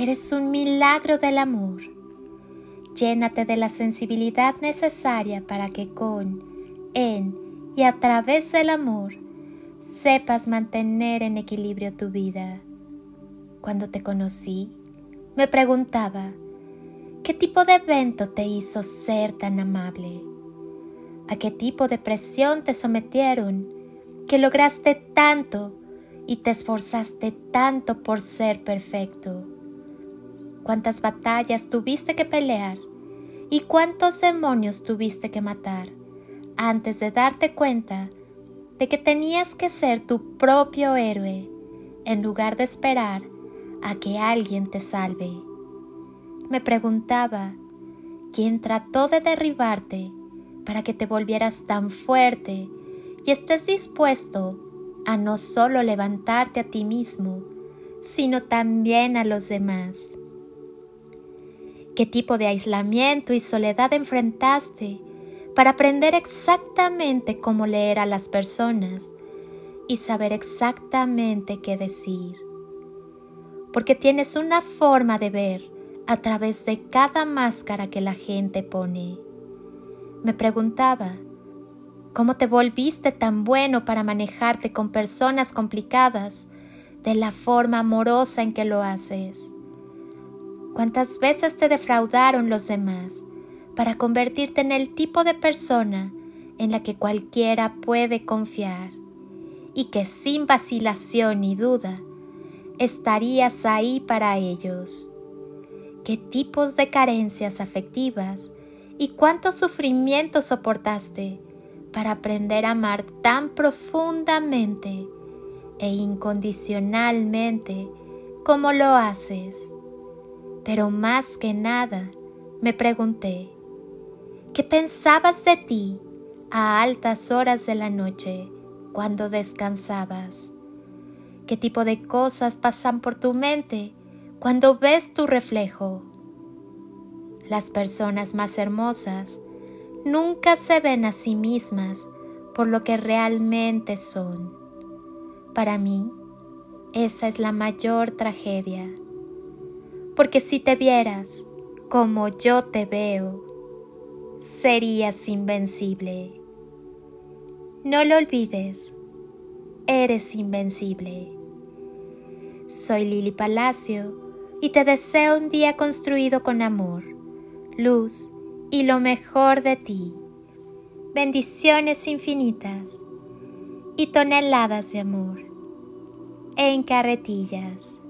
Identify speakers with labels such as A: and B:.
A: Eres un milagro del amor. Llénate de la sensibilidad necesaria para que con, en y a través del amor sepas mantener en equilibrio tu vida. Cuando te conocí, me preguntaba, ¿qué tipo de evento te hizo ser tan amable? ¿A qué tipo de presión te sometieron que lograste tanto y te esforzaste tanto por ser perfecto? Cuántas batallas tuviste que pelear y cuántos demonios tuviste que matar antes de darte cuenta de que tenías que ser tu propio héroe en lugar de esperar a que alguien te salve. Me preguntaba, ¿quién trató de derribarte para que te volvieras tan fuerte y estés dispuesto a no solo levantarte a ti mismo, sino también a los demás? Qué tipo de aislamiento y soledad enfrentaste para aprender exactamente cómo leer a las personas y saber exactamente qué decir. Porque tienes una forma de ver a través de cada máscara que la gente pone. Me preguntaba, ¿cómo te volviste tan bueno para manejarte con personas complicadas de la forma amorosa en que lo haces? Cuántas veces te defraudaron los demás para convertirte en el tipo de persona en la que cualquiera puede confiar y que sin vacilación ni duda estarías ahí para ellos. ¿Qué tipos de carencias afectivas y cuánto sufrimiento soportaste para aprender a amar tan profundamente e incondicionalmente como lo haces? Pero más que nada, me pregunté, ¿qué pensabas de ti a altas horas de la noche cuando descansabas? ¿Qué tipo de cosas pasan por tu mente cuando ves tu reflejo? Las personas más hermosas nunca se ven a sí mismas por lo que realmente son. Para mí, esa es la mayor tragedia porque si te vieras como yo te veo, serías invencible. No lo olvides, eres invencible. Soy Lili Palacio y te deseo un día construido con amor, luz y lo mejor de ti. Bendiciones infinitas y toneladas de amor en carretillas.